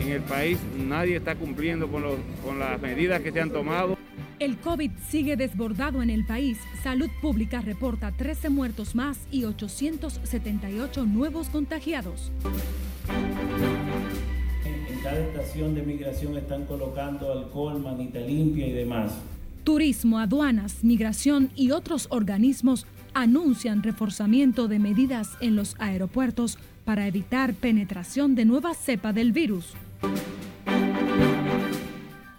En el país nadie está cumpliendo con, con las medidas que se han tomado. El COVID sigue desbordado en el país. Salud Pública reporta 13 muertos más y 878 nuevos contagiados. En cada estación de migración están colocando alcohol, manita limpia y demás. Turismo, aduanas, migración y otros organismos anuncian reforzamiento de medidas en los aeropuertos para evitar penetración de nueva cepa del virus.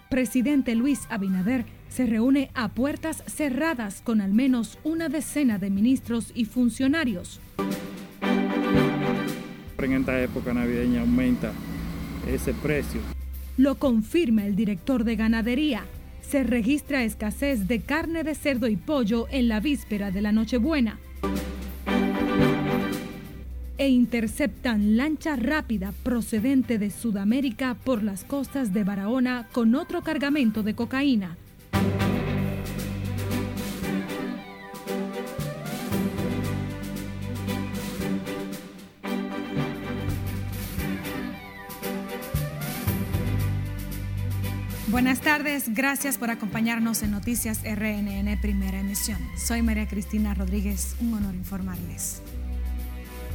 Presidente Luis Abinader se reúne a puertas cerradas con al menos una decena de ministros y funcionarios. En esta época navideña aumenta ese precio. Lo confirma el director de ganadería. Se registra escasez de carne de cerdo y pollo en la víspera de la Nochebuena. E interceptan lancha rápida procedente de Sudamérica por las costas de Barahona con otro cargamento de cocaína. Buenas tardes, gracias por acompañarnos en Noticias RNN Primera Emisión. Soy María Cristina Rodríguez, un honor informarles.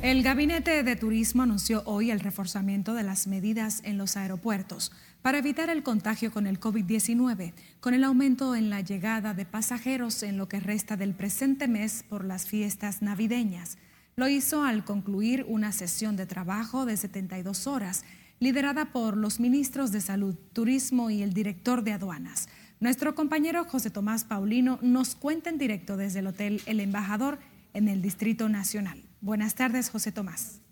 El Gabinete de Turismo anunció hoy el reforzamiento de las medidas en los aeropuertos para evitar el contagio con el COVID-19, con el aumento en la llegada de pasajeros en lo que resta del presente mes por las fiestas navideñas. Lo hizo al concluir una sesión de trabajo de 72 horas liderada por los ministros de Salud, Turismo y el director de aduanas. Nuestro compañero José Tomás Paulino nos cuenta en directo desde el Hotel El Embajador en el Distrito Nacional. Buenas tardes, José Tomás.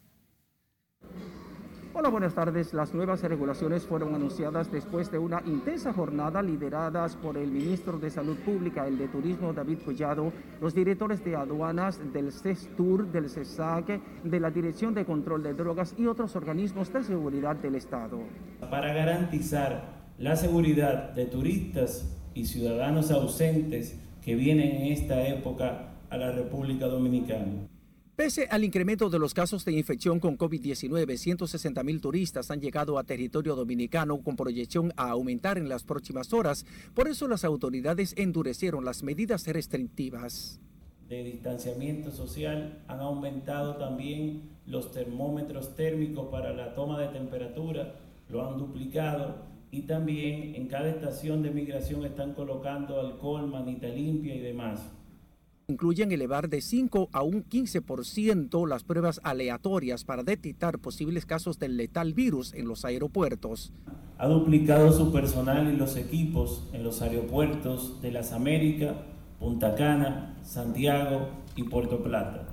Hola, buenas tardes. Las nuevas regulaciones fueron anunciadas después de una intensa jornada lideradas por el ministro de Salud Pública, el de Turismo David Collado, los directores de aduanas del CESTUR, del CESAC, de la Dirección de Control de Drogas y otros organismos de seguridad del Estado. Para garantizar la seguridad de turistas y ciudadanos ausentes que vienen en esta época a la República Dominicana. Pese al incremento de los casos de infección con COVID-19, 160 mil turistas han llegado a territorio dominicano con proyección a aumentar en las próximas horas. Por eso las autoridades endurecieron las medidas restrictivas. De distanciamiento social han aumentado también los termómetros térmicos para la toma de temperatura, lo han duplicado y también en cada estación de migración están colocando alcohol, manita limpia y demás incluyen elevar de 5 a un 15% las pruebas aleatorias para detectar posibles casos del letal virus en los aeropuertos. Ha duplicado su personal y los equipos en los aeropuertos de las Américas, Punta Cana, Santiago y Puerto Plata.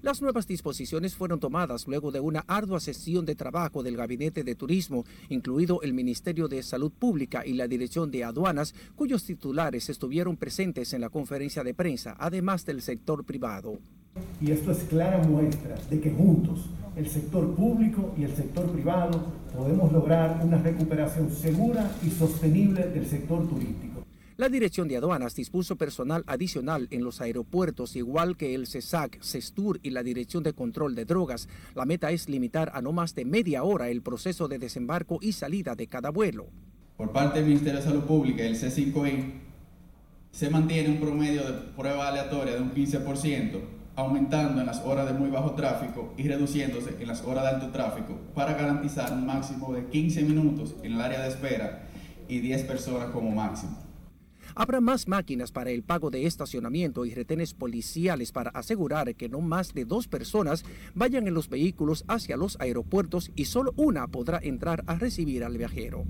Las nuevas disposiciones fueron tomadas luego de una ardua sesión de trabajo del Gabinete de Turismo, incluido el Ministerio de Salud Pública y la Dirección de Aduanas, cuyos titulares estuvieron presentes en la conferencia de prensa, además del sector privado. Y esto es clara muestra de que juntos, el sector público y el sector privado, podemos lograr una recuperación segura y sostenible del sector turístico. La Dirección de Aduanas dispuso personal adicional en los aeropuertos, igual que el CESAC, CESTUR y la Dirección de Control de Drogas. La meta es limitar a no más de media hora el proceso de desembarco y salida de cada vuelo. Por parte del Ministerio de Salud Pública el C5I, se mantiene un promedio de prueba aleatoria de un 15%, aumentando en las horas de muy bajo tráfico y reduciéndose en las horas de alto tráfico para garantizar un máximo de 15 minutos en el área de espera y 10 personas como máximo. Habrá más máquinas para el pago de estacionamiento y retenes policiales para asegurar que no más de dos personas vayan en los vehículos hacia los aeropuertos y solo una podrá entrar a recibir al viajero.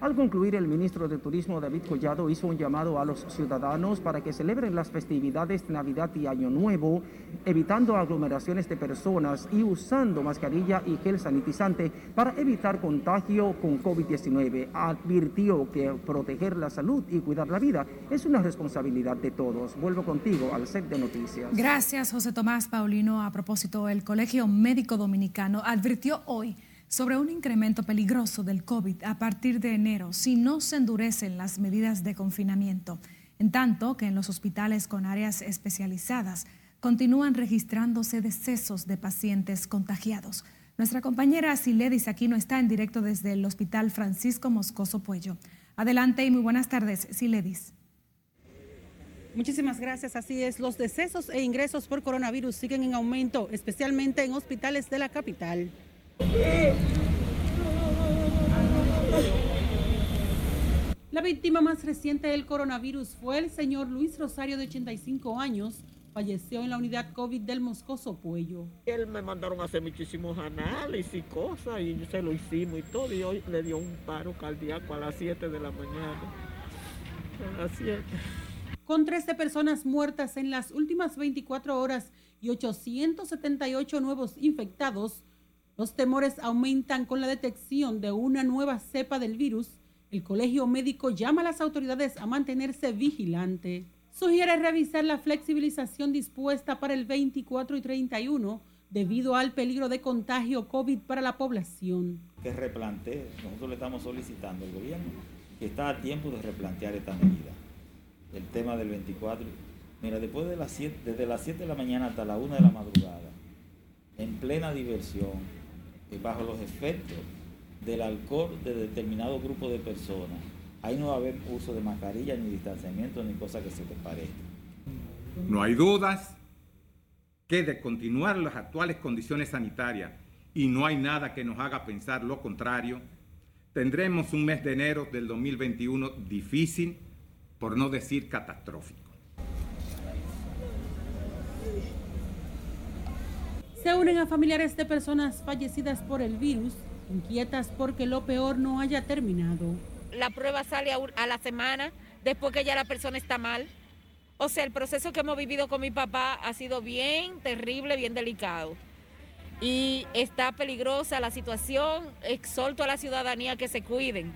Al concluir, el ministro de Turismo David Collado hizo un llamado a los ciudadanos para que celebren las festividades de Navidad y Año Nuevo, evitando aglomeraciones de personas y usando mascarilla y gel sanitizante para evitar contagio con COVID-19. Advirtió que proteger la salud y cuidar la vida es una responsabilidad de todos. Vuelvo contigo al set de noticias. Gracias, José Tomás Paulino. A propósito, el Colegio Médico Dominicano advirtió hoy sobre un incremento peligroso del COVID a partir de enero si no se endurecen las medidas de confinamiento, en tanto que en los hospitales con áreas especializadas continúan registrándose decesos de pacientes contagiados. Nuestra compañera Siledis Aquino está en directo desde el Hospital Francisco Moscoso Puello. Adelante y muy buenas tardes, Siledis. Muchísimas gracias. Así es, los decesos e ingresos por coronavirus siguen en aumento, especialmente en hospitales de la capital. La víctima más reciente del coronavirus fue el señor Luis Rosario de 85 años, falleció en la unidad COVID del Moscoso Puello. Él me mandaron a hacer muchísimos análisis y cosas y se lo hicimos y todo y hoy le dio un paro cardíaco a las 7 de la mañana. A las 7. Con 13 personas muertas en las últimas 24 horas y 878 nuevos infectados, los temores aumentan con la detección de una nueva cepa del virus. El colegio médico llama a las autoridades a mantenerse vigilante sugiere revisar la flexibilización dispuesta para el 24 y 31 debido al peligro de contagio COVID para la población. Que replantee, nosotros le estamos solicitando al gobierno que está a tiempo de replantear esta medida. El tema del 24, mira, después de las 7, desde las 7 de la mañana hasta la 1 de la madrugada, en plena diversión, bajo los efectos del alcohol de determinado grupo de personas, ahí no va a haber uso de mascarilla, ni distanciamiento, ni cosa que se te parezca. No hay dudas que de continuar las actuales condiciones sanitarias y no hay nada que nos haga pensar lo contrario, tendremos un mes de enero del 2021 difícil, por no decir catastrófico. Se unen a familiares de personas fallecidas por el virus, inquietas porque lo peor no haya terminado la prueba sale a, la semana después que ya la persona está mal. O sea, el proceso que hemos vivido con mi papá ha sido bien terrible, bien delicado. Y está peligrosa la situación. Exhorto a la ciudadanía que se cuiden.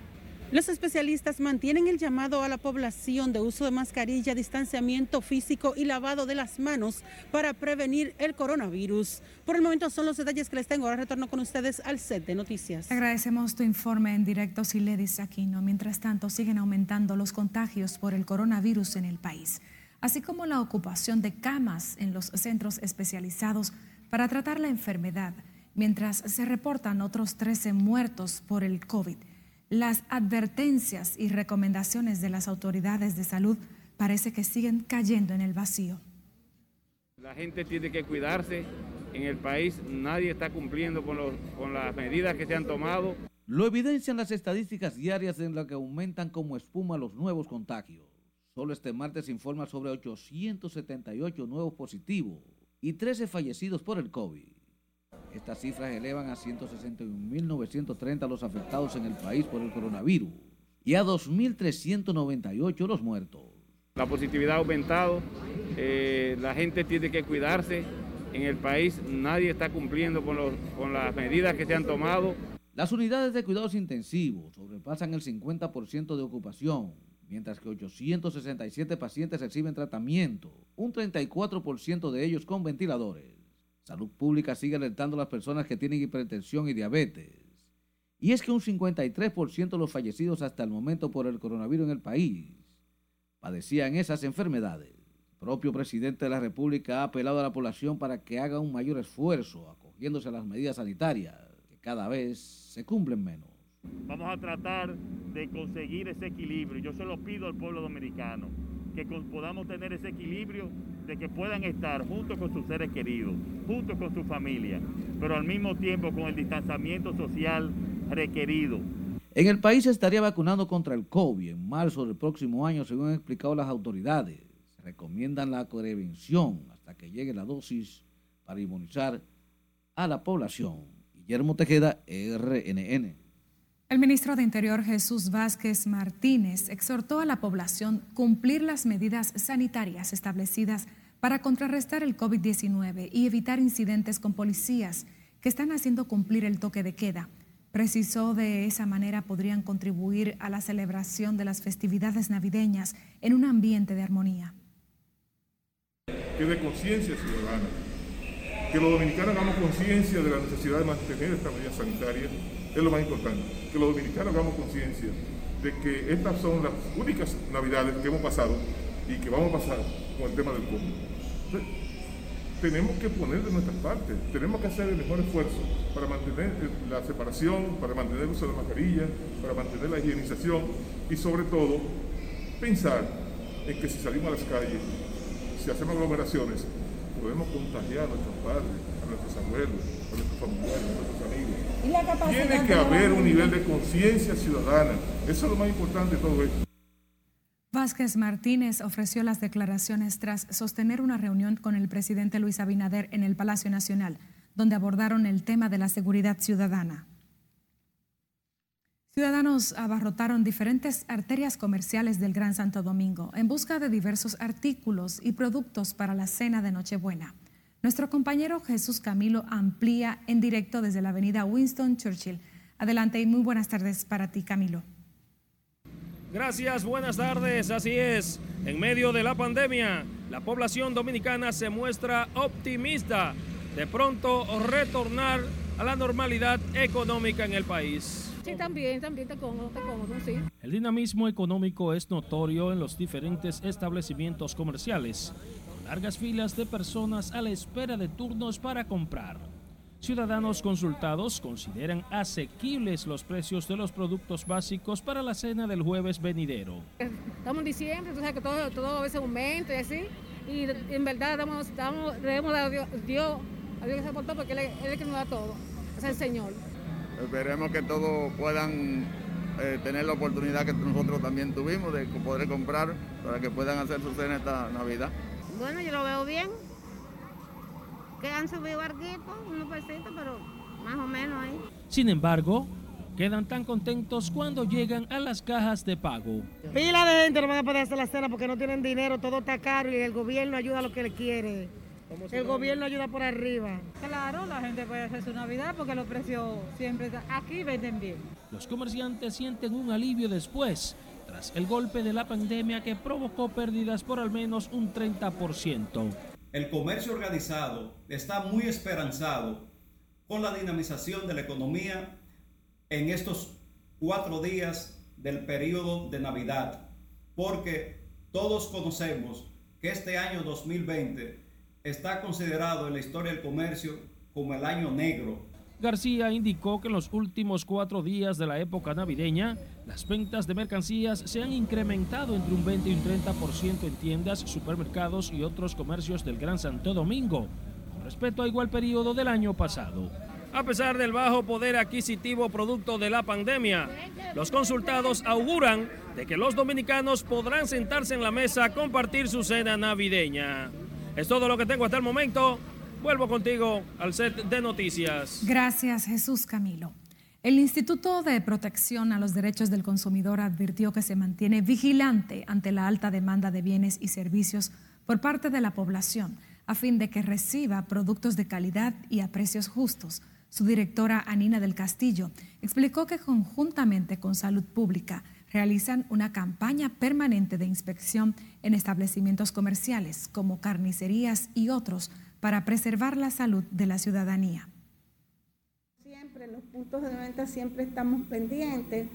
Los especialistas mantienen el llamado a la población de uso de mascarilla, distanciamiento físico y lavado de las manos para prevenir el coronavirus. Por el momento son los detalles que les tengo. Ahora retorno con ustedes al set de noticias. Agradecemos tu informe en directo, Siledis Aquino. Mientras tanto, siguen aumentando los contagios por el coronavirus en el país, así como la ocupación de camas en los centros especializados para tratar la enfermedad, mientras se reportan otros 13 muertos por el COVID. Las advertencias y recomendaciones de las autoridades de salud parece que siguen cayendo en el vacío. La gente tiene que cuidarse. En el país nadie está cumpliendo con, con las medidas que se han tomado. Lo evidencian las estadísticas diarias en las que aumentan como espuma los nuevos contagios. Solo este martes informa sobre 878 nuevos positivos y 13 fallecidos por el COVID. Estas cifras elevan a 161.930 los afectados en el país por el coronavirus y a 2.398 los muertos. La positividad ha aumentado, eh, la gente tiene que cuidarse. En el país nadie está cumpliendo con, con las medidas que se han tomado. Las unidades de cuidados intensivos sobrepasan el 50% de ocupación, mientras que 867 pacientes reciben tratamiento, un 34% de ellos con ventiladores. Salud Pública sigue alertando a las personas que tienen hipertensión y diabetes. Y es que un 53% de los fallecidos hasta el momento por el coronavirus en el país padecían esas enfermedades. El propio presidente de la República ha apelado a la población para que haga un mayor esfuerzo acogiéndose a las medidas sanitarias, que cada vez se cumplen menos. Vamos a tratar de conseguir ese equilibrio. Yo se lo pido al pueblo dominicano que podamos tener ese equilibrio de que puedan estar junto con sus seres queridos, junto con su familia, pero al mismo tiempo con el distanciamiento social requerido. En el país se estaría vacunando contra el COVID en marzo del próximo año, según han explicado las autoridades. Se recomiendan la prevención hasta que llegue la dosis para inmunizar a la población. Guillermo Tejeda, RNN. El ministro de Interior Jesús Vázquez Martínez exhortó a la población cumplir las medidas sanitarias establecidas para contrarrestar el COVID-19 y evitar incidentes con policías que están haciendo cumplir el toque de queda. Precisó de esa manera podrían contribuir a la celebración de las festividades navideñas en un ambiente de armonía. Que de conciencia ciudadana, que los dominicanos hagamos conciencia de la necesidad de mantener esta medida sanitaria es lo más importante, que los dominicanos hagamos conciencia de que estas son las únicas navidades que hemos pasado y que vamos a pasar con el tema del COVID. Tenemos que poner de nuestra parte, tenemos que hacer el mejor esfuerzo para mantener la separación, para mantener el uso de la mascarilla, para mantener la higienización y sobre todo pensar en que si salimos a las calles, si hacemos aglomeraciones, podemos contagiar a nuestros padres, a nuestros abuelos, a nuestros familiares, a nuestros amigos. Tiene que haber un nivel de conciencia ciudadana. Eso es lo más importante de todo esto. Vázquez Martínez ofreció las declaraciones tras sostener una reunión con el presidente Luis Abinader en el Palacio Nacional, donde abordaron el tema de la seguridad ciudadana. Ciudadanos abarrotaron diferentes arterias comerciales del Gran Santo Domingo en busca de diversos artículos y productos para la cena de Nochebuena. Nuestro compañero Jesús Camilo amplía en directo desde la avenida Winston Churchill. Adelante y muy buenas tardes para ti, Camilo. Gracias, buenas tardes. Así es, en medio de la pandemia, la población dominicana se muestra optimista de pronto retornar a la normalidad económica en el país. Sí, también, también te cómodo, te cómodo, sí. El dinamismo económico es notorio en los diferentes establecimientos comerciales, con largas filas de personas a la espera de turnos para comprar. Ciudadanos consultados consideran asequibles los precios de los productos básicos para la cena del jueves venidero. Estamos en diciembre, tú sabes que todo, todo a veces aumenta y así, y en verdad damos, damos, debemos a Dios, Dios, a Dios que se portó porque él, es el que nos da todo, es el Señor. Esperemos que todos puedan eh, tener la oportunidad que nosotros también tuvimos de poder comprar para que puedan hacer su cena esta Navidad. Bueno, yo lo veo bien, que han subido unos pesitos, pero más o menos ahí. Sin embargo, quedan tan contentos cuando llegan a las cajas de pago. Pila de gente no van a poder hacer la cena porque no tienen dinero, todo está caro y el gobierno ayuda a lo que le quiere. El gobierno ayuda por arriba. Claro, la gente puede hacer su Navidad porque los precios siempre aquí venden bien. Los comerciantes sienten un alivio después, tras el golpe de la pandemia que provocó pérdidas por al menos un 30% el comercio organizado está muy esperanzado con la dinamización de la economía en estos cuatro días del periodo de Navidad, porque todos conocemos que este año 2020 está considerado en la historia del comercio como el año negro García indicó que en los últimos cuatro días de la época navideña, las ventas de mercancías se han incrementado entre un 20 y un 30% en tiendas, supermercados y otros comercios del Gran Santo Domingo, con respecto a igual periodo del año pasado. A pesar del bajo poder adquisitivo producto de la pandemia, los consultados auguran de que los dominicanos podrán sentarse en la mesa a compartir su cena navideña. Es todo lo que tengo hasta el momento. Vuelvo contigo al set de noticias. Gracias, Jesús Camilo. El Instituto de Protección a los Derechos del Consumidor advirtió que se mantiene vigilante ante la alta demanda de bienes y servicios por parte de la población a fin de que reciba productos de calidad y a precios justos. Su directora Anina del Castillo explicó que conjuntamente con Salud Pública realizan una campaña permanente de inspección en establecimientos comerciales como carnicerías y otros para preservar la salud de la ciudadanía. Siempre en los puntos de venta siempre estamos pendientes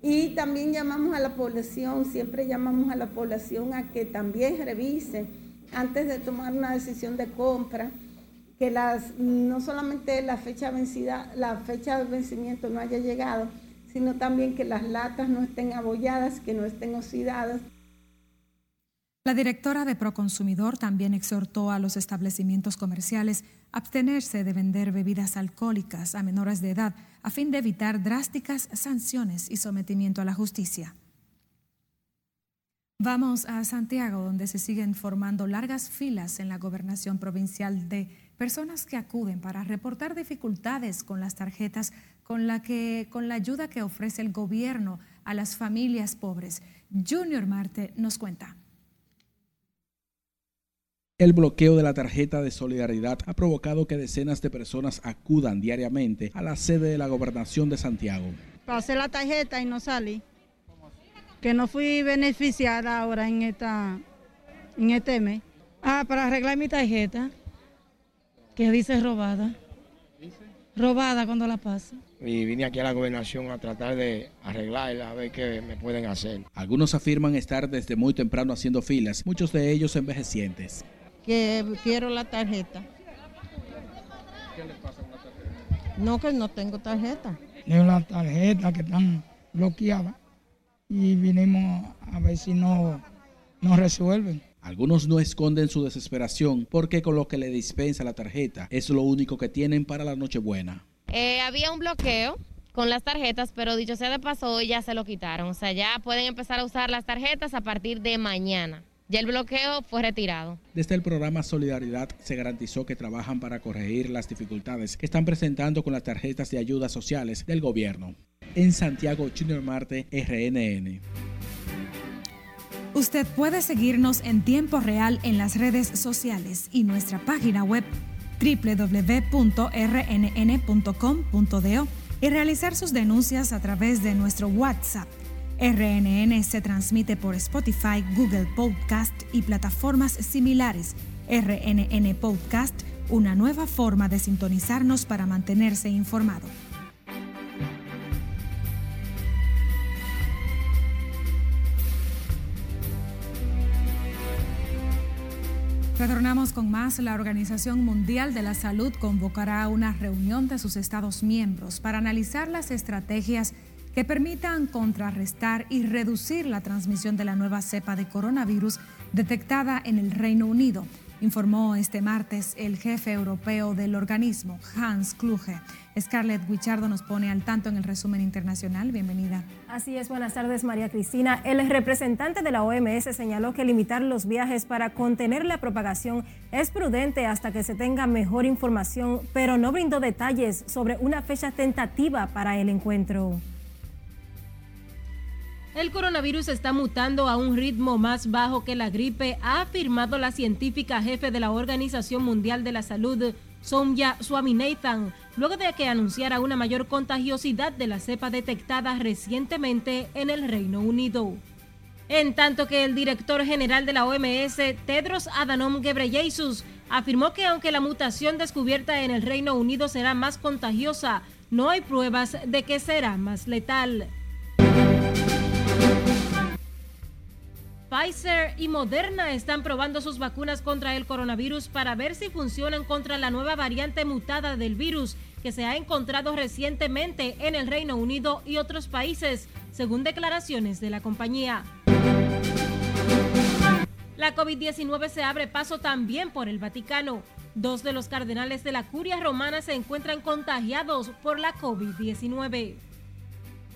y también llamamos a la población, siempre llamamos a la población a que también revise antes de tomar una decisión de compra que las no solamente la fecha vencida, la fecha de vencimiento no haya llegado, sino también que las latas no estén abolladas, que no estén oxidadas. La directora de Proconsumidor también exhortó a los establecimientos comerciales a abstenerse de vender bebidas alcohólicas a menores de edad a fin de evitar drásticas sanciones y sometimiento a la justicia. Vamos a Santiago, donde se siguen formando largas filas en la gobernación provincial de personas que acuden para reportar dificultades con las tarjetas con la, que, con la ayuda que ofrece el gobierno a las familias pobres. Junior Marte nos cuenta. El bloqueo de la tarjeta de solidaridad ha provocado que decenas de personas acudan diariamente a la sede de la gobernación de Santiago. Pasé la tarjeta y no salí. Que no fui beneficiada ahora en esta en este mes. Ah, para arreglar mi tarjeta, que dice robada. Robada cuando la paso. Y vine aquí a la gobernación a tratar de arreglarla, a ver qué me pueden hacer. Algunos afirman estar desde muy temprano haciendo filas, muchos de ellos envejecientes que quiero la tarjeta. ¿Qué le pasa con la tarjeta? No, que no tengo tarjeta. Tengo la tarjeta que están bloqueadas y vinimos a ver si no, no resuelven. Algunos no esconden su desesperación porque con lo que le dispensa la tarjeta es lo único que tienen para la Nochebuena. Eh, había un bloqueo con las tarjetas, pero dicho sea de paso, hoy ya se lo quitaron. O sea, ya pueden empezar a usar las tarjetas a partir de mañana. Ya el bloqueo fue retirado. Desde el programa Solidaridad se garantizó que trabajan para corregir las dificultades que están presentando con las tarjetas de ayudas sociales del gobierno. En Santiago, Junior Marte, RNN. Usted puede seguirnos en tiempo real en las redes sociales y nuestra página web www.rnn.com.do y realizar sus denuncias a través de nuestro WhatsApp. RNN se transmite por Spotify, Google Podcast y plataformas similares. RNN Podcast, una nueva forma de sintonizarnos para mantenerse informado. Retornamos con más. La Organización Mundial de la Salud convocará una reunión de sus Estados miembros para analizar las estrategias que permitan contrarrestar y reducir la transmisión de la nueva cepa de coronavirus detectada en el Reino Unido informó este martes el jefe europeo del organismo, Hans Kluge. Scarlett Guichardo nos pone al tanto en el resumen internacional. Bienvenida. Así es, buenas tardes María Cristina. El representante de la OMS señaló que limitar los viajes para contener la propagación es prudente hasta que se tenga mejor información, pero no brindó detalles sobre una fecha tentativa para el encuentro. El coronavirus está mutando a un ritmo más bajo que la gripe, ha afirmado la científica jefe de la Organización Mundial de la Salud, Soumya Swaminathan, luego de que anunciara una mayor contagiosidad de la cepa detectada recientemente en el Reino Unido. En tanto que el director general de la OMS, Tedros Adhanom Ghebreyesus, afirmó que aunque la mutación descubierta en el Reino Unido será más contagiosa, no hay pruebas de que será más letal. Pfizer y Moderna están probando sus vacunas contra el coronavirus para ver si funcionan contra la nueva variante mutada del virus que se ha encontrado recientemente en el Reino Unido y otros países, según declaraciones de la compañía. La COVID-19 se abre paso también por el Vaticano. Dos de los cardenales de la curia romana se encuentran contagiados por la COVID-19.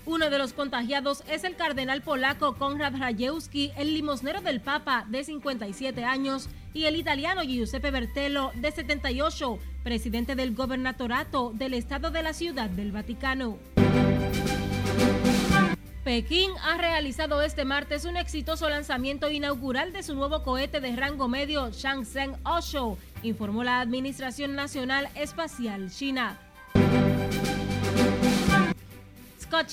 Uno de los contagiados es el cardenal polaco Konrad Rajewski, el limosnero del Papa de 57 años, y el italiano Giuseppe Bertello de 78, presidente del gobernatorato del Estado de la Ciudad del Vaticano. Pekín ha realizado este martes un exitoso lanzamiento inaugural de su nuevo cohete de rango medio Changzheng Osho, informó la Administración Nacional Espacial China. Scott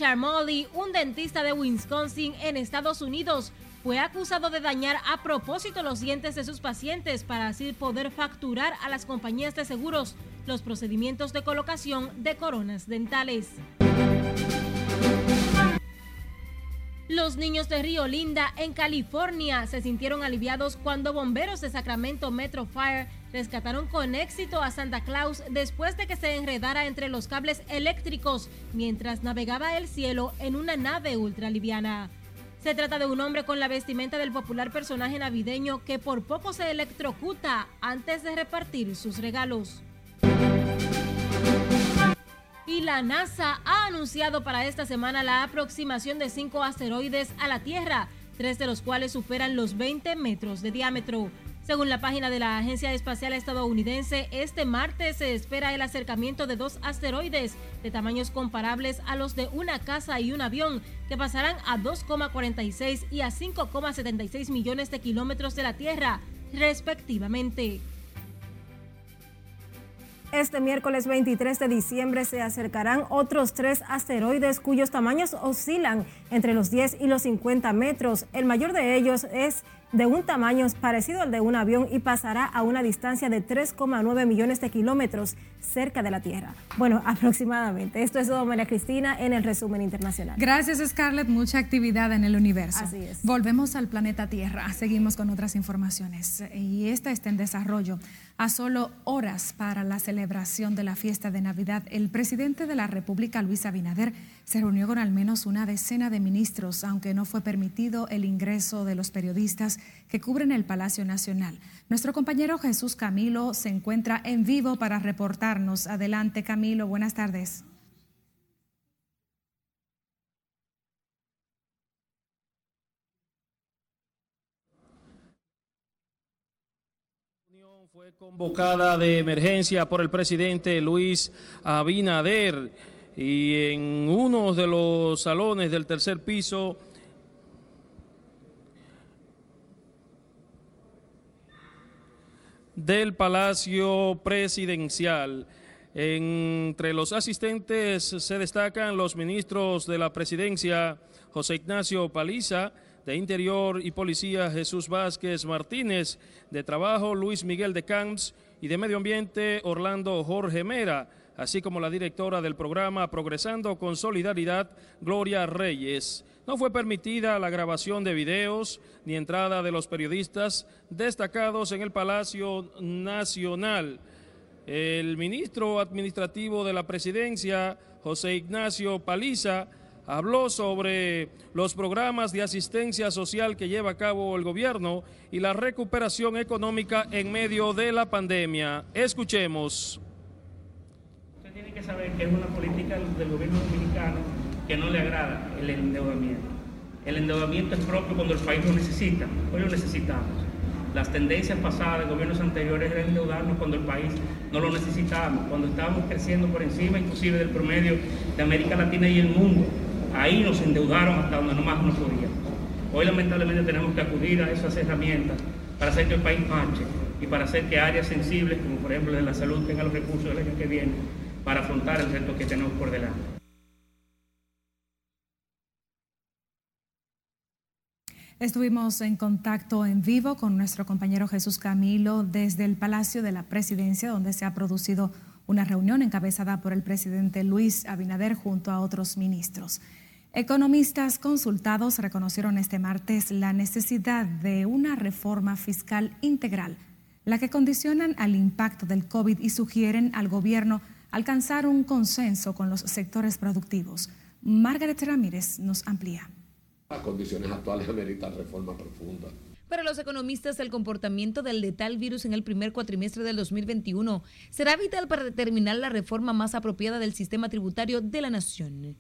un dentista de Wisconsin en Estados Unidos, fue acusado de dañar a propósito los dientes de sus pacientes para así poder facturar a las compañías de seguros los procedimientos de colocación de coronas dentales. Los niños de Río Linda, en California, se sintieron aliviados cuando bomberos de Sacramento Metro Fire rescataron con éxito a Santa Claus después de que se enredara entre los cables eléctricos mientras navegaba el cielo en una nave ultraliviana. Se trata de un hombre con la vestimenta del popular personaje navideño que por poco se electrocuta antes de repartir sus regalos. Y la NASA ha anunciado para esta semana la aproximación de cinco asteroides a la Tierra, tres de los cuales superan los 20 metros de diámetro. Según la página de la Agencia Espacial Estadounidense, este martes se espera el acercamiento de dos asteroides de tamaños comparables a los de una casa y un avión, que pasarán a 2,46 y a 5,76 millones de kilómetros de la Tierra, respectivamente. Este miércoles 23 de diciembre se acercarán otros tres asteroides cuyos tamaños oscilan entre los 10 y los 50 metros. El mayor de ellos es de un tamaño parecido al de un avión y pasará a una distancia de 3,9 millones de kilómetros cerca de la Tierra. Bueno, aproximadamente. Esto es todo, María Cristina, en el resumen internacional. Gracias, Scarlett. Mucha actividad en el universo. Así es. Volvemos al planeta Tierra. Seguimos con otras informaciones. Y esta está en desarrollo. A solo horas para la celebración de la fiesta de Navidad, el presidente de la República, Luis Abinader, se reunió con al menos una decena de ministros, aunque no fue permitido el ingreso de los periodistas que cubren el Palacio Nacional. Nuestro compañero Jesús Camilo se encuentra en vivo para reportarnos. Adelante, Camilo. Buenas tardes. fue convocada de emergencia por el presidente Luis Abinader y en uno de los salones del tercer piso del Palacio Presidencial. Entre los asistentes se destacan los ministros de la presidencia José Ignacio Paliza, de Interior y Policía Jesús Vázquez Martínez, de Trabajo Luis Miguel de Camps y de Medio Ambiente Orlando Jorge Mera, así como la directora del programa Progresando con Solidaridad Gloria Reyes. No fue permitida la grabación de videos ni entrada de los periodistas destacados en el Palacio Nacional. El ministro administrativo de la presidencia, José Ignacio Paliza, habló sobre los programas de asistencia social que lleva a cabo el gobierno y la recuperación económica en medio de la pandemia. Escuchemos. Saber que es una política del gobierno dominicano que no le agrada el endeudamiento. El endeudamiento es propio cuando el país lo necesita, hoy lo necesitamos. Las tendencias pasadas de gobiernos anteriores eran endeudarnos cuando el país no lo necesitábamos, cuando estábamos creciendo por encima inclusive del promedio de América Latina y el mundo. Ahí nos endeudaron hasta donde no más nos podíamos. Hoy lamentablemente tenemos que acudir a esas herramientas para hacer que el país marche y para hacer que áreas sensibles, como por ejemplo de la salud, tengan los recursos del año que viene para afrontar el reto que tenemos por delante. Estuvimos en contacto en vivo con nuestro compañero Jesús Camilo desde el Palacio de la Presidencia, donde se ha producido una reunión encabezada por el presidente Luis Abinader junto a otros ministros. Economistas consultados reconocieron este martes la necesidad de una reforma fiscal integral, la que condicionan al impacto del COVID y sugieren al gobierno alcanzar un consenso con los sectores productivos. Margaret Ramírez nos amplía. Las condiciones actuales ameritan reforma profunda. Para los economistas, el comportamiento del letal virus en el primer cuatrimestre del 2021 será vital para determinar la reforma más apropiada del sistema tributario de la nación.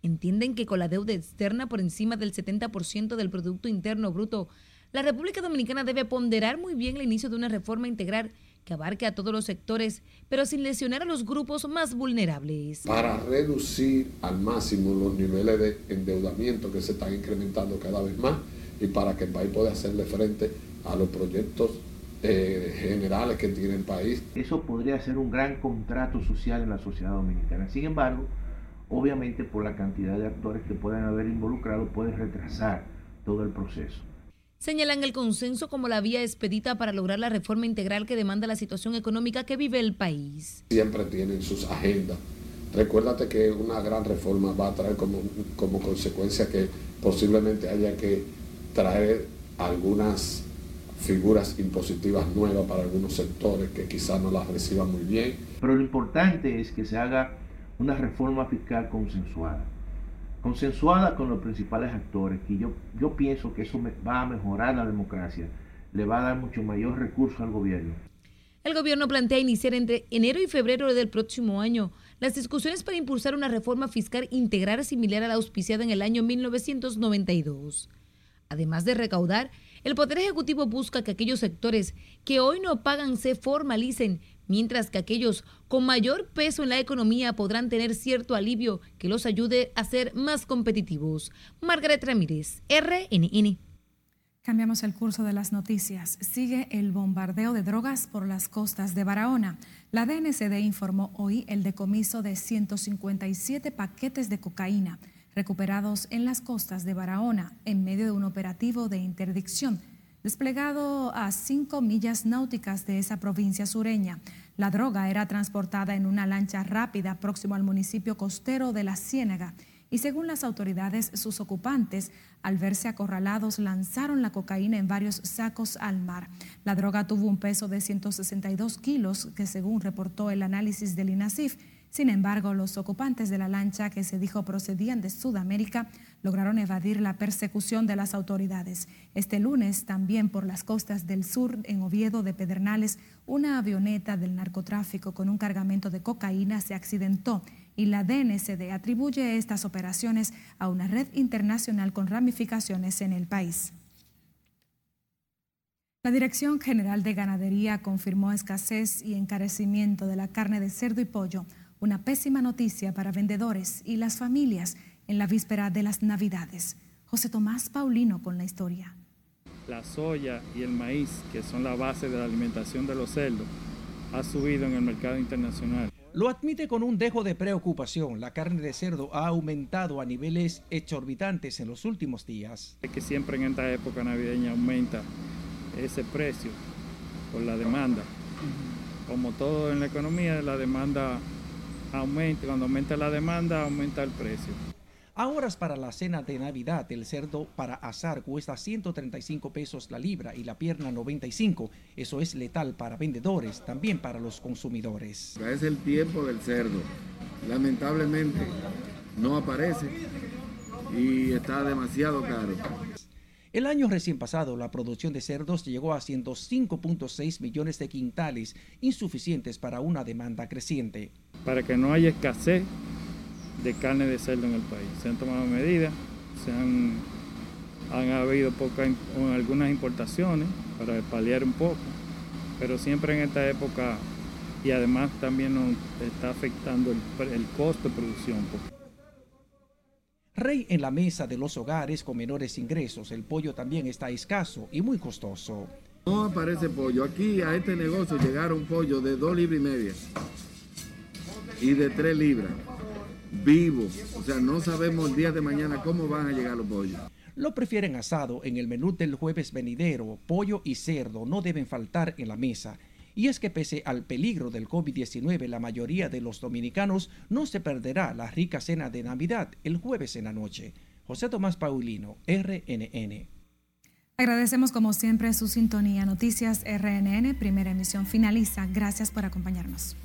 Entienden que con la deuda externa por encima del 70% del Producto Interno Bruto, la República Dominicana debe ponderar muy bien el inicio de una reforma integral que abarque a todos los sectores, pero sin lesionar a los grupos más vulnerables. Para reducir al máximo los niveles de endeudamiento que se están incrementando cada vez más y para que el país pueda hacerle frente a los proyectos eh, generales que tiene el país. Eso podría ser un gran contrato social en la sociedad dominicana. Sin embargo, obviamente por la cantidad de actores que puedan haber involucrado puede retrasar todo el proceso. Señalan el consenso como la vía expedita para lograr la reforma integral que demanda la situación económica que vive el país. Siempre tienen sus agendas. Recuérdate que una gran reforma va a traer como, como consecuencia que posiblemente haya que traer algunas figuras impositivas nuevas para algunos sectores que quizás no las reciban muy bien. Pero lo importante es que se haga una reforma fiscal consensuada consensuada con los principales actores, que yo, yo pienso que eso va a mejorar la democracia, le va a dar mucho mayor recurso al gobierno. El gobierno plantea iniciar entre enero y febrero del próximo año las discusiones para impulsar una reforma fiscal integral similar a la auspiciada en el año 1992. Además de recaudar, el Poder Ejecutivo busca que aquellos sectores que hoy no pagan se formalicen mientras que aquellos con mayor peso en la economía podrán tener cierto alivio que los ayude a ser más competitivos. Margaret Ramírez, RNN. Cambiamos el curso de las noticias. Sigue el bombardeo de drogas por las costas de Barahona. La DNCD informó hoy el decomiso de 157 paquetes de cocaína recuperados en las costas de Barahona en medio de un operativo de interdicción desplegado a cinco millas náuticas de esa provincia sureña. La droga era transportada en una lancha rápida próximo al municipio costero de La Ciénaga y según las autoridades, sus ocupantes, al verse acorralados, lanzaron la cocaína en varios sacos al mar. La droga tuvo un peso de 162 kilos, que según reportó el análisis del INASIF, sin embargo, los ocupantes de la lancha que se dijo procedían de Sudamérica lograron evadir la persecución de las autoridades. Este lunes, también por las costas del sur, en Oviedo de Pedernales, una avioneta del narcotráfico con un cargamento de cocaína se accidentó y la DNCD atribuye estas operaciones a una red internacional con ramificaciones en el país. La Dirección General de Ganadería confirmó escasez y encarecimiento de la carne de cerdo y pollo, una pésima noticia para vendedores y las familias en la víspera de las Navidades. José Tomás Paulino con la historia. La soya y el maíz, que son la base de la alimentación de los cerdos, ha subido en el mercado internacional. Lo admite con un dejo de preocupación. La carne de cerdo ha aumentado a niveles exorbitantes en los últimos días. Es que siempre en esta época navideña aumenta ese precio por la demanda. Como todo en la economía, la demanda aumenta. Cuando aumenta la demanda, aumenta el precio. Ahora para la cena de Navidad, el cerdo para asar cuesta 135 pesos la libra y la pierna 95. Eso es letal para vendedores, también para los consumidores. Es el tiempo del cerdo. Lamentablemente no aparece y está demasiado caro. El año recién pasado, la producción de cerdos llegó a 105.6 millones de quintales, insuficientes para una demanda creciente. Para que no haya escasez de carne de cerdo en el país. Se han tomado medidas, se han, han habido pocas, algunas importaciones para paliar un poco, pero siempre en esta época y además también nos está afectando el, el costo de producción. Rey en la mesa de los hogares con menores ingresos, el pollo también está escaso y muy costoso. No aparece pollo. Aquí a este negocio llegaron pollo de 2 libras y media y de 3 libras vivo. O sea, no sabemos el día de mañana cómo van a llegar los pollos. Lo prefieren asado en el menú del jueves venidero. Pollo y cerdo no deben faltar en la mesa. Y es que pese al peligro del COVID-19, la mayoría de los dominicanos no se perderá la rica cena de Navidad el jueves en la noche. José Tomás Paulino, RNN. Agradecemos como siempre su sintonía. Noticias RNN, primera emisión finaliza. Gracias por acompañarnos.